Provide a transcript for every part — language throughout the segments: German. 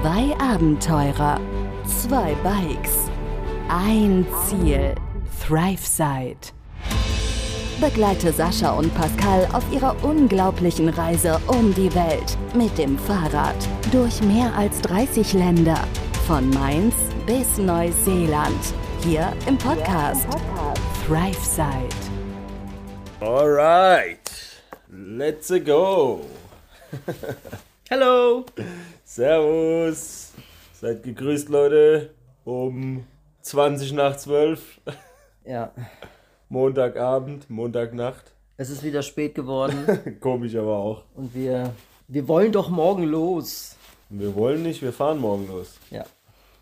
Zwei Abenteurer, zwei Bikes, ein Ziel, ThriveSide. Begleite Sascha und Pascal auf ihrer unglaublichen Reise um die Welt mit dem Fahrrad durch mehr als 30 Länder, von Mainz bis Neuseeland, hier im Podcast ThriveSide. Alright, let's go. Hello! Servus. Seid gegrüßt, Leute. Um 20 nach 12. Ja, Montagabend, Montagnacht. es ist wieder spät geworden Komisch aber auch. und wir, wir wollen doch morgen los. Wir wollen nicht, wir fahren morgen los. Ja,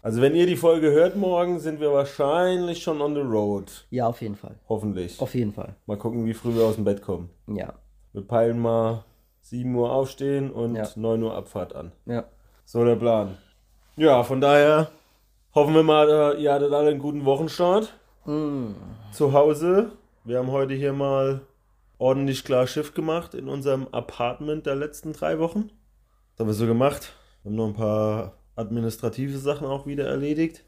Also wenn ihr die Folge hört morgen, sind wir wahrscheinlich schon on the road. ja, auf jeden Fall. Hoffentlich. Auf jeden Fall. Mal gucken, wie früh wir aus dem Bett kommen. Ja, Wir peilen mal 7 Uhr aufstehen und Ja. 9 Uhr Abfahrt an. ja. So der Plan. Ja, von daher hoffen wir mal, äh, ihr hattet alle einen guten Wochenstart. Zu Hause. Wir haben heute hier mal ordentlich klar Schiff gemacht in unserem Apartment der letzten drei Wochen. Das haben wir so gemacht. Wir haben noch ein paar administrative Sachen auch wieder erledigt,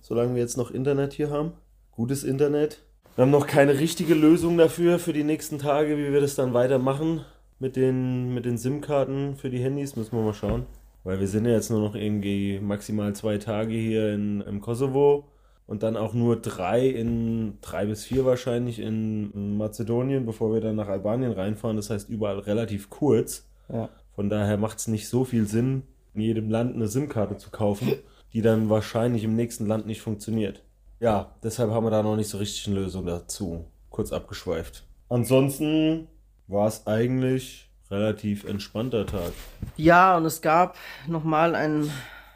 solange wir jetzt noch Internet hier haben. Gutes Internet. Wir haben noch keine richtige Lösung dafür, für die nächsten Tage, wie wir das dann weitermachen. Mit den, mit den SIM-Karten für die Handys müssen wir mal schauen. Weil wir sind ja jetzt nur noch irgendwie maximal zwei Tage hier in, im Kosovo und dann auch nur drei in, drei bis vier wahrscheinlich in Mazedonien, bevor wir dann nach Albanien reinfahren. Das heißt überall relativ kurz. Ja. Von daher macht es nicht so viel Sinn, in jedem Land eine SIM-Karte zu kaufen, die dann wahrscheinlich im nächsten Land nicht funktioniert. Ja, deshalb haben wir da noch nicht so richtig eine Lösung dazu. Kurz abgeschweift. Ansonsten war es eigentlich relativ entspannter Tag. Ja, und es gab nochmal einen,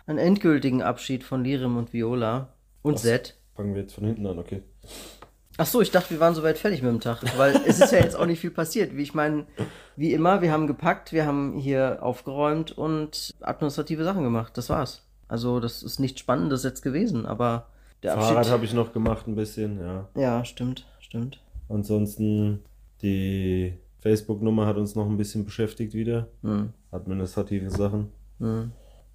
einen endgültigen Abschied von Lirim und Viola und Zed. Fangen wir jetzt von hinten an, okay? Ach so, ich dachte, wir waren soweit fertig mit dem Tag, weil es ist ja jetzt auch nicht viel passiert. Wie ich meine, wie immer, wir haben gepackt, wir haben hier aufgeräumt und administrative Sachen gemacht. Das war's. Also, das ist nichts Spannendes jetzt gewesen, aber der Fahrrad Abschied. habe ich noch gemacht ein bisschen, ja. Ja, stimmt, stimmt. Ansonsten die Facebook-Nummer hat uns noch ein bisschen beschäftigt wieder. Hm. Administrative Sachen. Hm.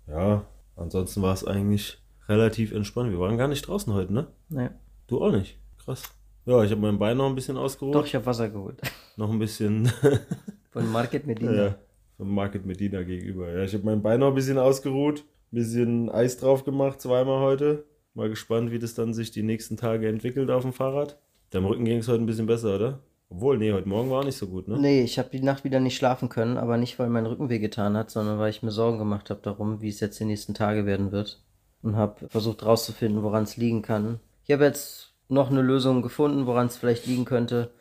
Ja, ansonsten war es eigentlich relativ entspannt. Wir waren gar nicht draußen heute, ne? Nee. Du auch nicht. Krass. Ja, ich habe mein Bein noch ein bisschen ausgeruht. Doch, ich habe Wasser geholt. Noch ein bisschen Von Market Medina. ja, vom Market Medina gegenüber. Ja, ich habe mein Bein noch ein bisschen ausgeruht. Ein bisschen Eis drauf gemacht, zweimal heute. Mal gespannt, wie das dann sich die nächsten Tage entwickelt auf dem Fahrrad. Deinem Rücken ging es heute ein bisschen besser, oder? Obwohl, nee, heute Morgen war nicht so gut, ne? Nee, ich habe die Nacht wieder nicht schlafen können, aber nicht, weil mein Rücken wehgetan hat, sondern weil ich mir Sorgen gemacht habe darum, wie es jetzt die nächsten Tage werden wird. Und habe versucht rauszufinden, woran es liegen kann. Ich habe jetzt noch eine Lösung gefunden, woran es vielleicht liegen könnte.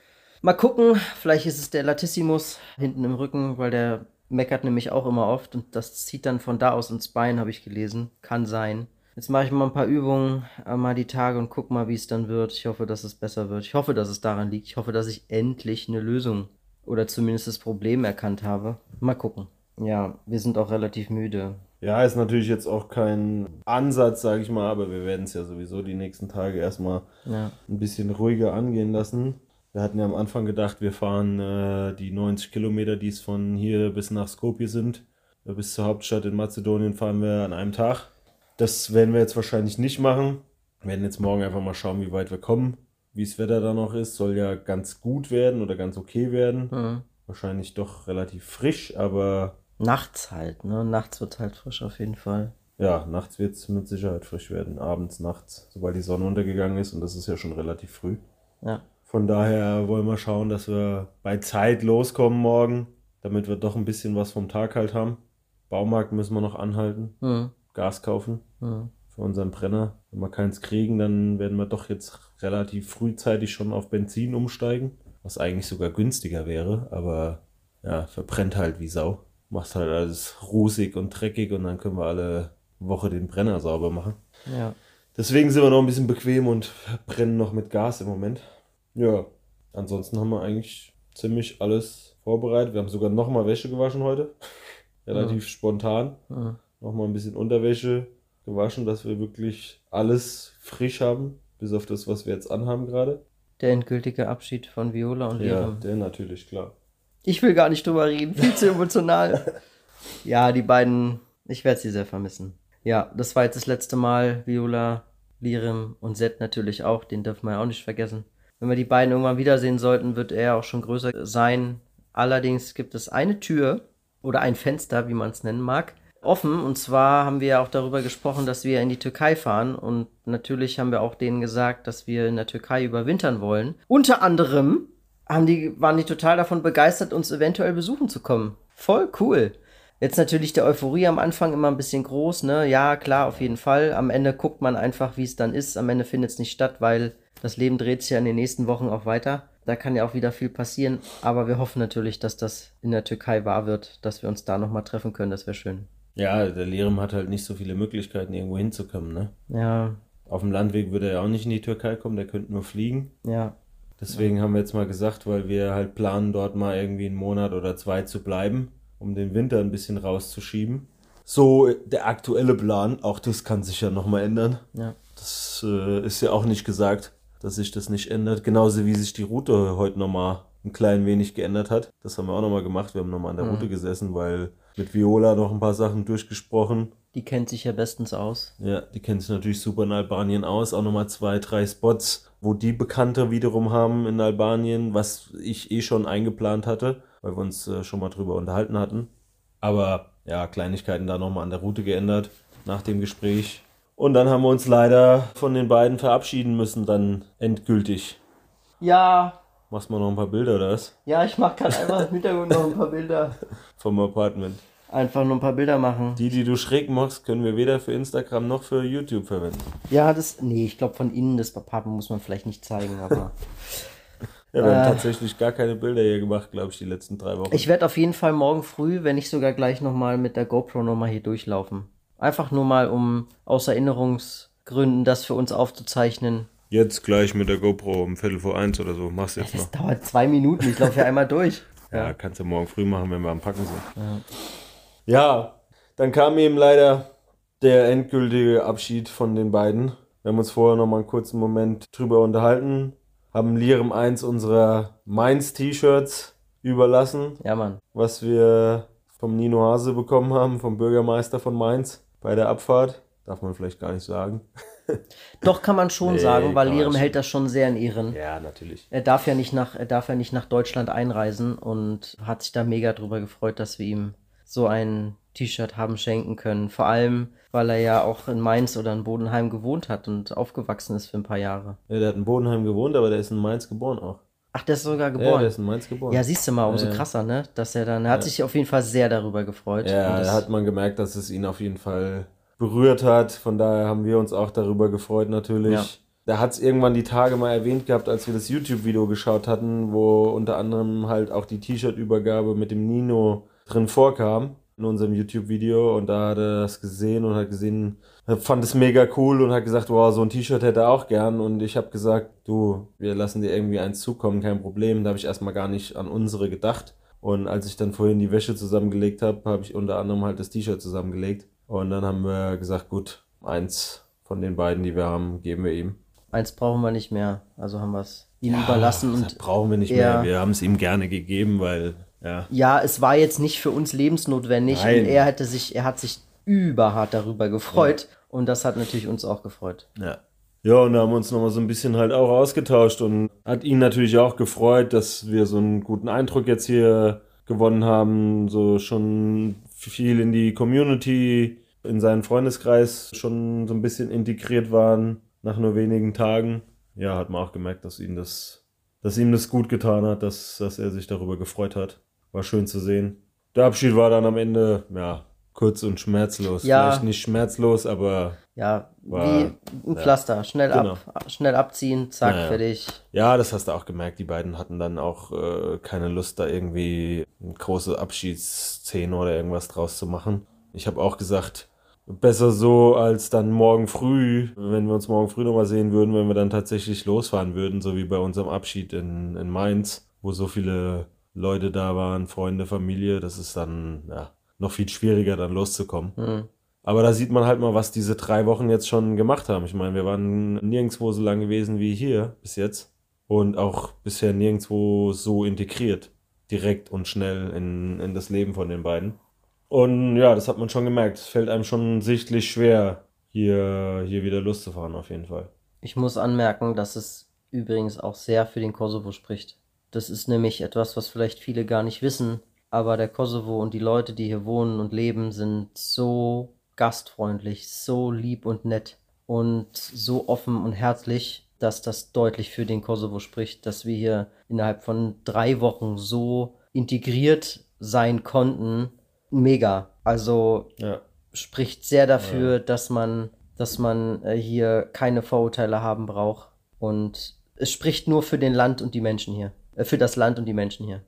Mal gucken, vielleicht ist es der Latissimus hinten im Rücken, weil der meckert nämlich auch immer oft und das zieht dann von da aus ins Bein, habe ich gelesen. Kann sein. Jetzt mache ich mal ein paar Übungen, äh, mal die Tage und guck mal, wie es dann wird. Ich hoffe, dass es besser wird. Ich hoffe, dass es daran liegt. Ich hoffe, dass ich endlich eine Lösung oder zumindest das Problem erkannt habe. Mal gucken. Ja, wir sind auch relativ müde. Ja, ist natürlich jetzt auch kein Ansatz, sage ich mal, aber wir werden es ja sowieso die nächsten Tage erstmal Ja. ein bisschen ruhiger angehen lassen. Wir hatten ja am Anfang gedacht, wir fahren äh, die 90 Kilometer, die es von hier bis nach Skopje sind. Bis zur Hauptstadt in Mazedonien fahren wir an einem Tag. Das werden wir jetzt wahrscheinlich nicht machen. Wir werden jetzt morgen einfach mal schauen, wie weit wir kommen. Wie das Wetter da noch ist, soll ja ganz gut werden oder ganz okay werden. Mhm. Wahrscheinlich doch relativ frisch, aber Nachts halt, ne? Nachts wird halt frisch auf jeden Fall. Ja, nachts wird es mit Sicherheit frisch werden. Abends, nachts, sobald die Sonne untergegangen ist. Und das ist ja schon relativ früh. Ja. Von daher wollen wir schauen, dass wir bei Zeit loskommen morgen, damit wir doch ein bisschen was vom Tag halt haben. Baumarkt müssen wir noch anhalten, Mhm. Gas kaufen Mhm. für unseren Brenner. Wenn wir keins kriegen, dann werden wir doch jetzt relativ frühzeitig schon auf Benzin umsteigen, was eigentlich sogar günstiger wäre, aber ja, verbrennt halt wie Sau. Macht halt alles rußig und dreckig und dann können wir alle Woche den Brenner sauber machen. Ja. Deswegen sind wir noch ein bisschen bequem und brennen noch mit Gas im Moment. Ja, ansonsten haben wir eigentlich ziemlich alles vorbereitet. Wir haben sogar nochmal Wäsche gewaschen heute. Relativ spontan. Mhm. Nochmal ein bisschen Unterwäsche gewaschen, dass wir wirklich alles frisch haben. Bis auf das, was wir jetzt anhaben gerade. Der endgültige Abschied von Viola und Ja, Lirim. der natürlich, klar. Ich will gar nicht drüber reden, viel zu emotional. ja, die beiden, ich werde sie sehr vermissen. Ja, das war jetzt das letzte Mal. Viola, Lirim und Zed natürlich auch. Den dürfen wir ja auch nicht vergessen. Wenn wir die beiden irgendwann wiedersehen sollten, wird er auch schon größer sein. Allerdings gibt es eine Tür oder ein Fenster, wie man es nennen mag, offen. Und zwar haben wir ja auch darüber gesprochen, dass wir in die Türkei fahren. Und natürlich haben wir auch denen gesagt, dass wir in der Türkei überwintern wollen. Unter anderem haben die, waren die total davon begeistert, uns eventuell besuchen zu kommen. Voll cool. Jetzt natürlich der Euphorie am Anfang immer ein bisschen groß, ne? Ja, klar, auf jeden Fall. Am Ende guckt man einfach, wie es dann ist. Am Ende findet es nicht statt, weil das Leben dreht sich ja in den nächsten Wochen auch weiter. Da kann ja auch wieder viel passieren. Aber wir hoffen natürlich, dass das in der Türkei wahr wird, dass wir uns da nochmal treffen können. Das wäre schön. Ja, der Lerem hat halt nicht so viele Möglichkeiten, irgendwo hinzukommen, ne? Ja. Auf dem Landweg würde er auch nicht in die Türkei kommen, der könnte nur fliegen. Ja. Deswegen haben wir jetzt mal gesagt, weil wir halt planen, dort mal irgendwie einen Monat oder zwei zu bleiben, um den Winter ein bisschen rauszuschieben. So der aktuelle Plan, auch das kann sich ja nochmal ändern. Ja. Das äh, ist ja auch nicht gesagt, dass sich das nicht ändert. Genauso wie sich die Route heute nochmal ein klein wenig geändert hat. Das haben wir auch nochmal gemacht. Wir haben nochmal an der Mhm. Route gesessen, weil mit Viola noch ein paar Sachen durchgesprochen. Die kennt sich ja bestens aus. Ja, die kennt sich natürlich super in Albanien aus. Auch nochmal zwei, drei Spots, wo die Bekannte wiederum haben in Albanien, was ich eh schon eingeplant hatte, weil wir uns äh, schon mal drüber unterhalten hatten. Aber ja, Kleinigkeiten da nochmal an der Route geändert nach dem Gespräch. Und dann haben wir uns leider von den beiden verabschieden müssen, dann endgültig. Ja, Machst mal noch ein paar Bilder, oder was? ja, ich mach gerade einfach im Hintergrund noch ein paar Bilder. Vom Apartment. Einfach nur ein paar Bilder machen. Die, die du schräg machst, können wir weder für Instagram noch für YouTube verwenden. Ja, das. Nee, ich glaube, von innen das Papapen muss man vielleicht nicht zeigen, aber. Ja, wir haben Äh. tatsächlich gar keine Bilder hier gemacht, glaube ich, die letzten drei Wochen. Ich werde auf jeden Fall morgen früh, wenn nicht sogar gleich nochmal mit der GoPro nochmal hier durchlaufen. Einfach nur mal, um aus Erinnerungsgründen das für uns aufzuzeichnen. Jetzt gleich mit der GoPro um Viertel vor eins oder so. Mach's jetzt noch. Das dauert zwei Minuten, ich laufe ja einmal durch. Ja, kannst du morgen früh machen, wenn wir am Packen sind. Ja. dann kam eben leider der endgültige Abschied von den beiden. Wir haben uns vorher noch mal einen kurzen Moment drüber unterhalten, haben Lirem eins unserer Mainz-T-Shirts überlassen, Ja, Mann. was wir vom Nino Hase bekommen haben, vom Bürgermeister von Mainz bei der Abfahrt. Darf man vielleicht gar nicht sagen. Doch kann man schon Nee, sagen, weil schon. hält das schon sehr in Ehren. Ja, natürlich. Er darf ja nicht nach, er darf ja nicht nach Deutschland einreisen und hat sich da mega drüber gefreut, dass wir ihm so ein T-Shirt haben schenken können. Vor allem, weil er ja auch in Mainz oder in Bodenheim gewohnt hat und aufgewachsen ist für ein paar Jahre. Ja, der hat in Bodenheim gewohnt, aber der ist in Mainz geboren auch. Ach, der ist sogar Ja, geboren. der ist in Mainz geboren. Ja, siehst du mal, umso Ja. krasser, ne? Dass er dann, er hat sich auf jeden Fall sehr darüber gefreut. Ja, da hat man gemerkt, dass es ihn auf jeden Fall berührt hat. Von daher haben wir uns auch darüber gefreut natürlich. Ja. Da hat es irgendwann die Tage mal erwähnt gehabt, als wir das YouTube-Video geschaut hatten, wo unter anderem halt auch die T-Shirt-Übergabe mit dem Nino drin vorkam in unserem YouTube-Video und da hat er das gesehen und hat gesehen, fand es mega cool und hat gesagt, wow, so ein T-Shirt hätte er auch gern und ich habe gesagt, du, wir lassen dir irgendwie eins zukommen, kein Problem. Da habe ich erstmal gar nicht an unsere gedacht und als ich dann vorhin die Wäsche zusammengelegt habe, habe ich unter anderem halt das T-Shirt zusammengelegt und dann haben wir gesagt, gut, eins von den beiden, die wir haben, geben wir ihm. eins brauchen wir nicht mehr. Also haben wir es ihm überlassen das und brauchen wir nicht Ja. mehr. Wir haben es ihm gerne gegeben, weil ja, ja, es war jetzt nicht für uns lebensnotwendig Nein. und er hätte sich, er hat sich überhart darüber gefreut und das hat natürlich uns auch gefreut. Ja. Ja, und da haben wir uns nochmal so ein bisschen halt auch ausgetauscht und hat ihn natürlich auch gefreut, dass wir so einen guten Eindruck jetzt hier gewonnen haben, so schon viel in die Community, in seinen Freundeskreis schon so ein bisschen integriert waren nach nur wenigen Tagen. Ja, hat man auch gemerkt, dass ihm das, dass ihm das gut getan hat, dass, dass er sich darüber gefreut hat. War schön zu sehen. Der Abschied war dann am Ende, ja, kurz und schmerzlos. Ja. Vielleicht nicht schmerzlos, aber Ja, War- wie ein Pflaster. Schnell, Genau. ab, schnell abziehen, zack, Ja, ja. fertig. Ja, das hast du auch gemerkt. Die beiden hatten dann auch äh, keine Lust, da irgendwie eine große Abschiedsszene oder irgendwas draus zu machen. Ich habe auch gesagt, besser so als dann morgen früh, wenn wir uns morgen früh nochmal sehen würden, wenn wir dann tatsächlich losfahren würden, so wie bei unserem Abschied in, in Mainz, wo so viele Leute da waren, Freunde, Familie. Das ist dann ja, noch viel schwieriger, dann loszukommen. Hm. Aber da sieht man halt mal, was diese drei Wochen jetzt schon gemacht haben. Ich meine, wir waren nirgendwo so lang gewesen wie hier bis jetzt. Und auch bisher nirgendwo so integriert. Direkt und schnell in, in das Leben von den beiden. Und ja, das hat man schon gemerkt. Es fällt einem schon sichtlich schwer, hier, hier wieder Lust zu fahren, auf jeden Fall. Ich muss anmerken, dass es übrigens auch sehr für den Kosovo spricht. Das ist nämlich etwas, was vielleicht viele gar nicht wissen, aber der Kosovo und die Leute, die hier wohnen und leben, sind so gastfreundlich, so lieb und nett und so offen und herzlich, dass das deutlich für den Kosovo spricht, dass wir hier innerhalb von drei Wochen so integriert sein konnten. Mega. Also Ja. spricht sehr dafür, dass man, dass man äh, hier keine Vorurteile haben braucht. Und es spricht nur für den Land und die Menschen hier. Äh, für das Land und die Menschen hier.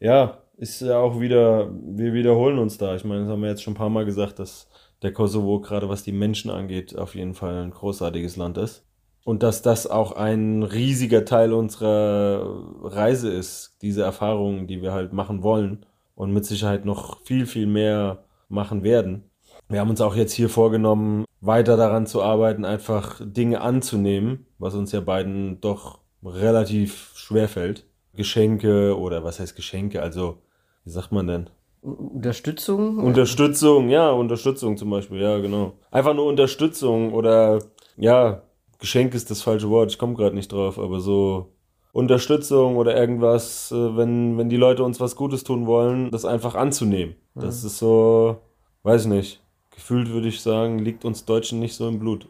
Ja, ist ja auch wieder, wir wiederholen uns da. Ich meine, das haben wir jetzt schon ein paar Mal gesagt, dass der Kosovo, gerade was die Menschen angeht, auf jeden Fall ein großartiges Land ist. Und dass das auch ein riesiger Teil unserer Reise ist, diese Erfahrungen, die wir halt machen wollen und mit Sicherheit noch viel, viel mehr machen werden. Wir haben uns auch jetzt hier vorgenommen, weiter daran zu arbeiten, einfach Dinge anzunehmen, was uns ja beiden doch relativ schwer fällt. Geschenke oder was heißt Geschenke? Also, wie sagt man denn? Unterstützung? Unterstützung, ja, Unterstützung zum Beispiel, ja, genau. Einfach nur Unterstützung oder, ja, Geschenk ist das falsche Wort, ich komme gerade nicht drauf, aber so Unterstützung oder irgendwas, äh, wenn, wenn die Leute uns was Gutes tun wollen, das einfach anzunehmen. Das ist so, weiß ich nicht, gefühlt würde ich sagen, liegt uns Deutschen nicht so im Blut,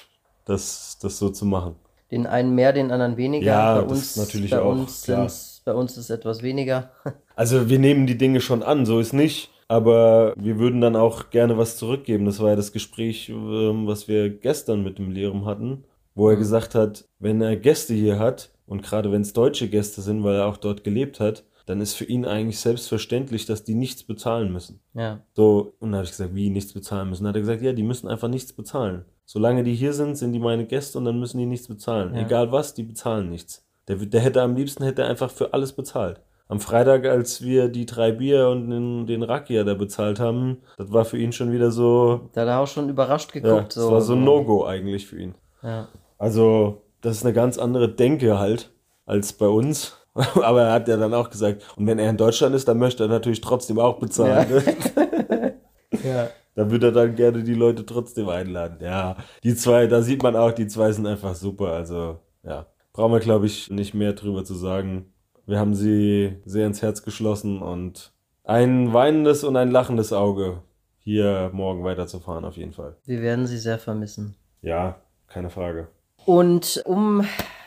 das, das so zu machen. Den einen mehr, den anderen weniger. Ja, bei das uns, natürlich bei auch, Uns klar. bei uns ist etwas weniger. Also wir nehmen die Dinge schon an, so ist nicht. Aber wir würden dann auch gerne was zurückgeben. Das war ja das Gespräch, ähm, was wir gestern mit dem Lerum hatten, wo er gesagt hat, wenn er Gäste hier hat, und gerade wenn es deutsche Gäste sind, weil er auch dort gelebt hat, dann ist für ihn eigentlich selbstverständlich, dass die nichts bezahlen müssen. ja. So, und dann habe ich gesagt, wie nichts bezahlen müssen? Dann hat er gesagt, ja, die müssen einfach nichts bezahlen. Solange die hier sind, sind die meine Gäste und dann müssen die nichts bezahlen. Ja. Egal was, die bezahlen nichts. Der, der hätte am liebsten hätte er einfach für alles bezahlt. Am Freitag, als wir die drei Bier und den, den Rakia da bezahlt haben, das war für ihn schon wieder so, Da hat er auch schon überrascht ja, geguckt. das war so ein No-Go eigentlich für ihn. Ja. Also, das ist eine ganz andere Denke halt als bei uns. Aber er hat ja dann auch gesagt, und wenn er in Deutschland ist, dann möchte er natürlich trotzdem auch bezahlen. Ne? ja. Da würde er dann gerne die Leute trotzdem einladen. Ja, die zwei, da sieht man auch, die zwei sind einfach super. Also, ja, brauchen wir, glaube ich, nicht mehr drüber zu sagen. Wir haben sie sehr ins Herz geschlossen und ein weinendes und ein lachendes Auge, hier morgen weiterzufahren, auf jeden Fall. Wir werden sie sehr vermissen. Ja, keine Frage. Und um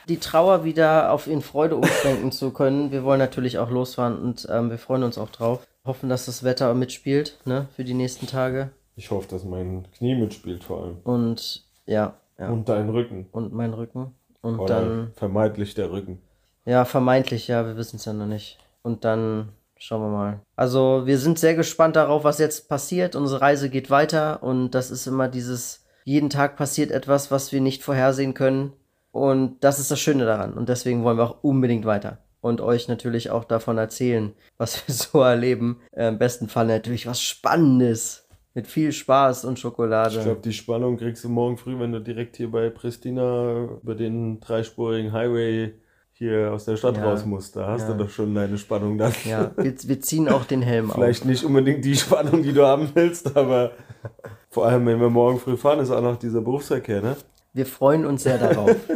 die Trauer wieder auf in Freude umschwenken zu können, wir wollen natürlich auch losfahren und ähm, wir freuen uns auch drauf. Hoffen, dass das Wetter mitspielt, ne, für die nächsten Tage. Ich hoffe, dass mein Knie mitspielt vor allem. Und ja, ja. Und dein Rücken. Und mein Rücken. Und Oder dann, vermeintlich der Rücken. ja, vermeintlich, ja, wir wissen es ja noch nicht. Und dann schauen wir mal. Also, wir sind sehr gespannt darauf, was jetzt passiert. Unsere Reise geht weiter und das ist immer dieses, jeden Tag passiert etwas, was wir nicht vorhersehen können. Und das ist das Schöne daran. Und deswegen wollen wir auch unbedingt weiter. Und euch natürlich auch davon erzählen, was wir so erleben. Äh, Im besten Fall natürlich was Spannendes. Mit viel Spaß und Schokolade. Ich glaube, die Spannung kriegst du morgen früh, wenn du direkt hier bei Pristina über den dreispurigen Highway hier aus der Stadt Ja. raus musst. Da hast Ja. du doch schon deine Spannung dann. ja, wir, wir ziehen auch den Helm Vielleicht nicht unbedingt die Spannung, die du haben willst, aber vor allem, wenn wir morgen früh fahren, ist auch noch dieser Berufsverkehr, ne? auf. Wir freuen uns sehr darauf.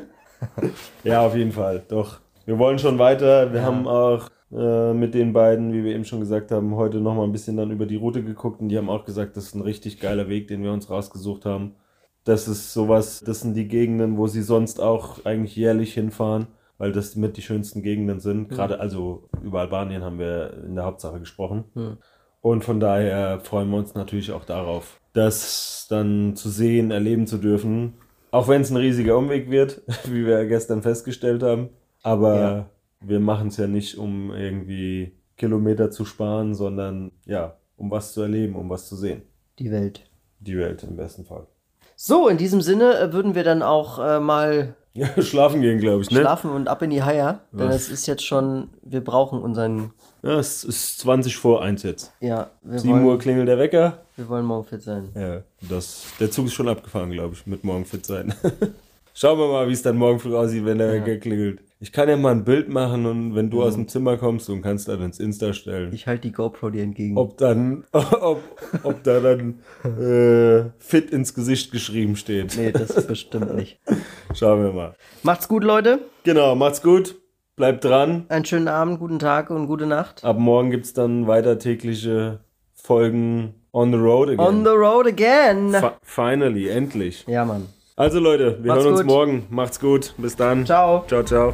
Ja, auf jeden Fall, doch. Wir wollen schon weiter. Wir Ja. haben auch äh, mit den beiden, wie wir eben schon gesagt haben, heute nochmal ein bisschen dann über die Route geguckt und die haben auch gesagt, das ist ein richtig geiler Weg, den wir uns rausgesucht haben. Das ist sowas, das sind die Gegenden, wo sie sonst auch eigentlich jährlich hinfahren, weil das mit die schönsten Gegenden sind. Gerade also über Albanien haben wir in der Hauptsache gesprochen. Hm. Und von daher freuen wir uns natürlich auch darauf, das dann zu sehen, erleben zu dürfen. Auch wenn es ein riesiger Umweg wird, wie wir gestern festgestellt haben. Aber Ja. wir machen es ja nicht, um irgendwie Kilometer zu sparen, sondern ja, um was zu erleben, um was zu sehen. Die Welt. Die Welt im besten Fall. So, in diesem Sinne äh, würden wir dann auch äh, mal Ja, schlafen gehen, glaube ich, ne? schlafen und ab in die Haie. Denn es ist jetzt schon, wir brauchen unseren, Ja, es ist 20 vor 1 jetzt. ja, wir 7 wollen, Uhr klingelt der Wecker. wir wollen morgen fit sein. Ja, das, der Zug ist schon abgefahren, glaube ich, mit morgen fit sein. Schauen wir mal, wie es dann morgen früh aussieht, wenn der Ja. Wecker klingelt. Ich kann ja mal ein Bild machen und wenn du aus dem Zimmer kommst und kannst dann ins Insta stellen. Ich halte die GoPro dir entgegen. Ob dann, ob, ob da dann äh, fit ins Gesicht geschrieben steht. Nee, das ist bestimmt nicht. Schauen wir mal. Macht's gut, Leute. Genau, macht's gut. Bleibt dran. Einen schönen Abend, guten Tag und gute Nacht. Ab morgen gibt's dann weiter tägliche Folgen on the road again. On the road again. Fi- finally, endlich. Ja, Mann. Also Leute, wir Macht's hören uns gut. morgen. Macht's gut. Bis dann. Ciao. Ciao, ciao.